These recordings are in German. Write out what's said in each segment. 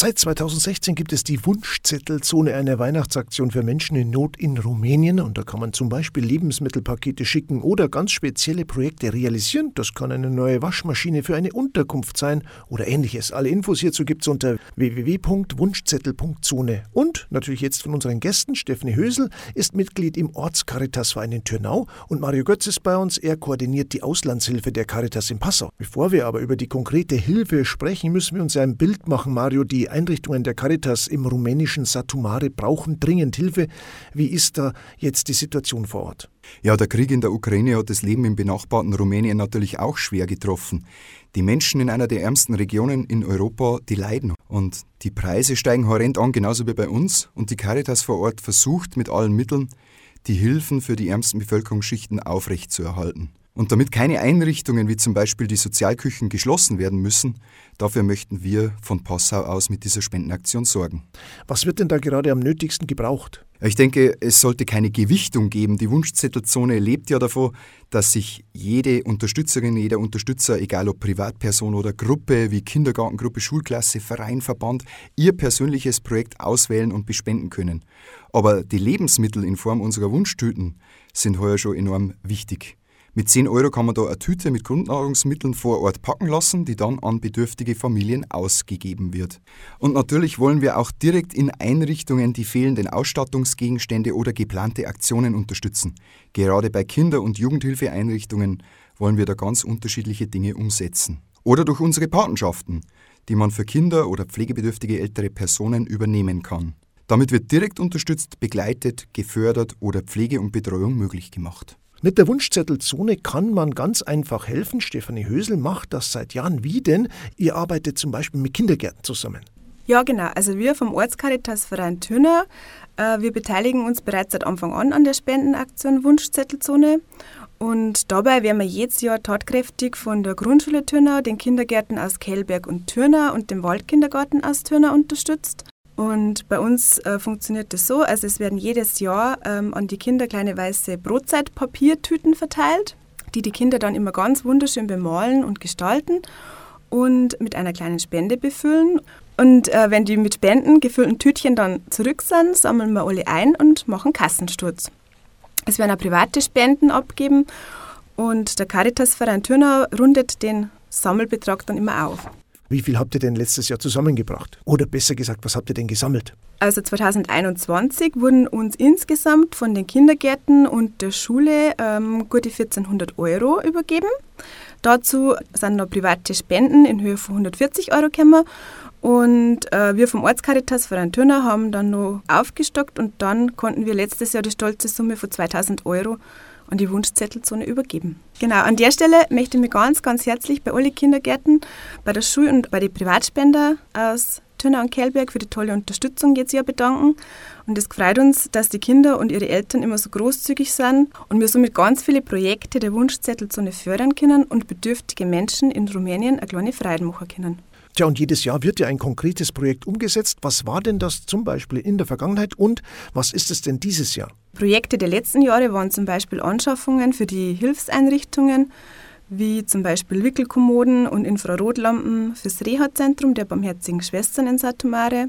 Seit 2016 gibt es die Wunschzettelzone, eine Weihnachtsaktion für Menschen in Not in Rumänien. Und da kann man zum Beispiel Lebensmittelpakete schicken oder ganz spezielle Projekte realisieren. Das kann eine neue Waschmaschine für eine Unterkunft sein oder ähnliches. Alle Infos hierzu gibt es unter www.wunschzettel.zone. Und natürlich jetzt von unseren Gästen. Stefanie Hösel ist Mitglied im Ortscaritasverein in Türnau und Mario Götz ist bei uns. Er koordiniert die Auslandshilfe der Caritas in Passau. Bevor wir aber über die konkrete Hilfe sprechen, müssen wir uns ein Bild machen, Mario, die die Einrichtungen der Caritas im rumänischen Satumare brauchen dringend Hilfe. Wie ist da jetzt die Situation vor Ort? Ja, der Krieg in der Ukraine hat das Leben im benachbarten Rumänien natürlich auch schwer getroffen. Die Menschen in einer der ärmsten Regionen in Europa, die leiden. Und die Preise steigen horrend an, genauso wie bei uns. Und die Caritas vor Ort versucht mit allen Mitteln, die Hilfen für die ärmsten Bevölkerungsschichten aufrechtzuerhalten. Und damit keine Einrichtungen wie zum Beispiel die Sozialküchen geschlossen werden müssen, dafür möchten wir von Passau aus mit dieser Spendenaktion sorgen. Was wird denn da gerade am nötigsten gebraucht? Ich denke, es sollte keine Gewichtung geben. Die Wunschzettelzone lebt ja davon, dass sich jede Unterstützerin, jeder Unterstützer, egal ob Privatperson oder Gruppe wie Kindergartengruppe, Schulklasse, Verein, Verband, ihr persönliches Projekt auswählen und bespenden können. Aber die Lebensmittel in Form unserer Wunschtüten sind heuer schon enorm wichtig. Mit 10 Euro kann man da eine Tüte mit Grundnahrungsmitteln vor Ort packen lassen, die dann an bedürftige Familien ausgegeben wird. Und natürlich wollen wir auch direkt in Einrichtungen die fehlenden Ausstattungsgegenstände oder geplante Aktionen unterstützen. Gerade bei Kinder- und Jugendhilfeeinrichtungen wollen wir da ganz unterschiedliche Dinge umsetzen. Oder durch unsere Patenschaften, die man für Kinder oder pflegebedürftige ältere Personen übernehmen kann. Damit wird direkt unterstützt, begleitet, gefördert oder Pflege und Betreuung möglich gemacht. Mit der Wunschzettelzone kann man ganz einfach helfen. Stefanie Hösel macht das seit Jahren. Wie denn? Ihr arbeitet zum Beispiel mit Kindergärten zusammen. Ja, genau. Also wir vom Ortskaritasverein Thürner, äh, wir beteiligen uns bereits seit Anfang an an der Spendenaktion Wunschzettelzone. Und dabei werden wir jedes Jahr tatkräftig von der Grundschule Thürner, den Kindergärten aus Kellberg und Thürner und dem Waldkindergarten aus Thürner unterstützt. Und bei uns äh, funktioniert das so, also es werden jedes Jahr ähm, an die Kinder kleine weiße Brotzeitpapiertüten verteilt, die die Kinder dann immer ganz wunderschön bemalen und gestalten und mit einer kleinen Spende befüllen. Und äh, wenn die mit Spenden gefüllten Tütchen dann zurück sind, sammeln wir alle ein und machen Kassensturz. Es werden auch private Spenden abgeben und der Caritasverein Thürnau rundet den Sammelbetrag dann immer auf. Wie viel habt ihr denn letztes Jahr zusammengebracht? Oder besser gesagt, was habt ihr denn gesammelt? Also 2021 wurden uns insgesamt von den Kindergärten und der Schule ähm, gute 1400 Euro übergeben. Dazu sind noch private Spenden in Höhe von 140 Euro gekommen. Und äh, wir vom Ortskaritas Verein Thürner haben dann noch aufgestockt und dann konnten wir letztes Jahr die stolze Summe von 2000 Euro an die Wunschzettelzone übergeben. Genau, an der Stelle möchte ich mich ganz, ganz herzlich bei allen Kindergärten, bei der Schule und bei den Privatspender aus Tönner und Kellberg für die tolle Unterstützung jetzt Jahr bedanken. Und es freut uns, dass die Kinder und ihre Eltern immer so großzügig sind und wir somit ganz viele Projekte der Wunschzettelzone fördern können und bedürftige Menschen in Rumänien eine kleine Freude machen können. Tja, und jedes Jahr wird ja ein konkretes Projekt umgesetzt. Was war denn das zum Beispiel in der Vergangenheit und was ist es denn dieses Jahr? Projekte der letzten Jahre waren zum Beispiel Anschaffungen für die Hilfseinrichtungen, wie zum Beispiel Wickelkommoden und Infrarotlampen fürs Reha-Zentrum der Barmherzigen Schwestern in Satomare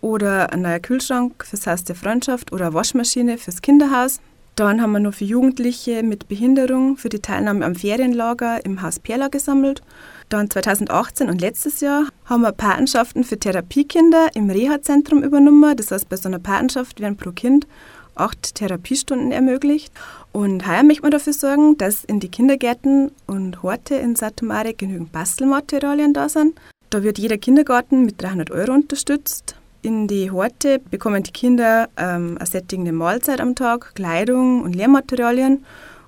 oder ein neuer Kühlschrank fürs Haus der Freundschaft oder eine Waschmaschine fürs Kinderhaus. Dann haben wir noch für Jugendliche mit Behinderung für die Teilnahme am Ferienlager im Haus Perla gesammelt dann 2018 und letztes Jahr haben wir Patenschaften für Therapiekinder im Reha-Zentrum übernommen. Das heißt, bei so einer Patenschaft werden pro Kind acht Therapiestunden ermöglicht. Und heuer möchte man dafür sorgen, dass in die Kindergärten und Horte in Satomare genügend Bastelmaterialien da sind. Da wird jeder Kindergarten mit 300 Euro unterstützt. In die Horte bekommen die Kinder ähm, eine sättigende Mahlzeit am Tag, Kleidung und Lehrmaterialien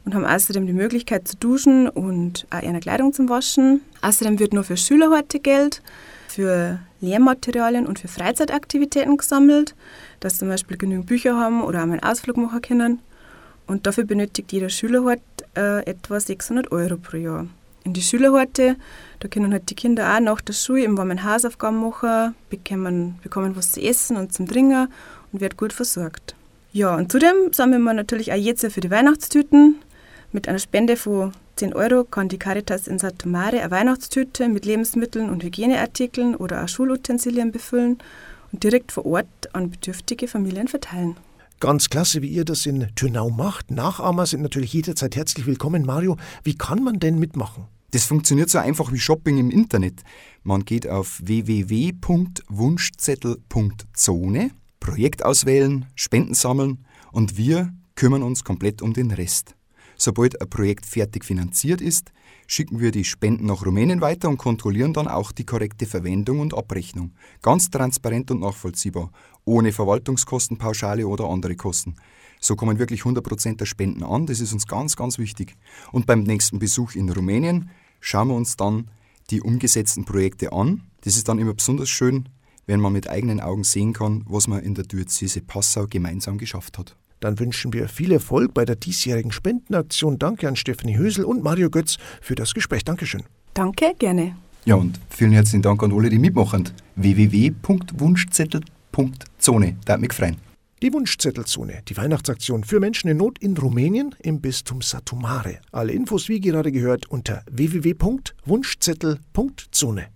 und haben außerdem die Möglichkeit zu duschen und auch ihre Kleidung zum Waschen. Außerdem wird nur für Schüler heute Geld, für Lehrmaterialien und für Freizeitaktivitäten gesammelt, dass zum Beispiel genügend Bücher haben oder auch einen Ausflug machen können. Und dafür benötigt jeder Schüler halt, äh, etwa 600 Euro pro Jahr. In die Schülerhorte, da können halt die Kinder auch nach der Schule im warmen Hausaufgaben machen, bekommen, bekommen was zu essen und zum Trinken und werden gut versorgt. Ja, und zudem sammeln wir natürlich auch jetzt für die Weihnachtstüten mit einer Spende von 10 Euro kann die Caritas in Satomare eine Weihnachtstüte mit Lebensmitteln und Hygieneartikeln oder auch Schulutensilien befüllen und direkt vor Ort an bedürftige Familien verteilen. Ganz klasse, wie ihr das in Türnau macht. Nachahmer sind natürlich jederzeit herzlich willkommen. Mario, wie kann man denn mitmachen? Das funktioniert so einfach wie Shopping im Internet. Man geht auf www.wunschzettel.zone, Projekt auswählen, Spenden sammeln und wir kümmern uns komplett um den Rest. Sobald ein Projekt fertig finanziert ist, schicken wir die Spenden nach Rumänien weiter und kontrollieren dann auch die korrekte Verwendung und Abrechnung. Ganz transparent und nachvollziehbar, ohne Verwaltungskostenpauschale oder andere Kosten. So kommen wirklich 100% der Spenden an, das ist uns ganz, ganz wichtig. Und beim nächsten Besuch in Rumänien schauen wir uns dann die umgesetzten Projekte an. Das ist dann immer besonders schön, wenn man mit eigenen Augen sehen kann, was man in der Diözese Passau gemeinsam geschafft hat. Dann wünschen wir viel Erfolg bei der diesjährigen Spendenaktion. Danke an Stefanie Hösel und Mario Götz für das Gespräch. Dankeschön. Danke, gerne. Ja, und vielen herzlichen Dank an alle, die mitmachen. www.wunschzettel.zone. Da hat mich gefreut. Die Wunschzettelzone, die Weihnachtsaktion für Menschen in Not in Rumänien im Bistum Satumare. Alle Infos wie gerade gehört unter www.wunschzettel.zone.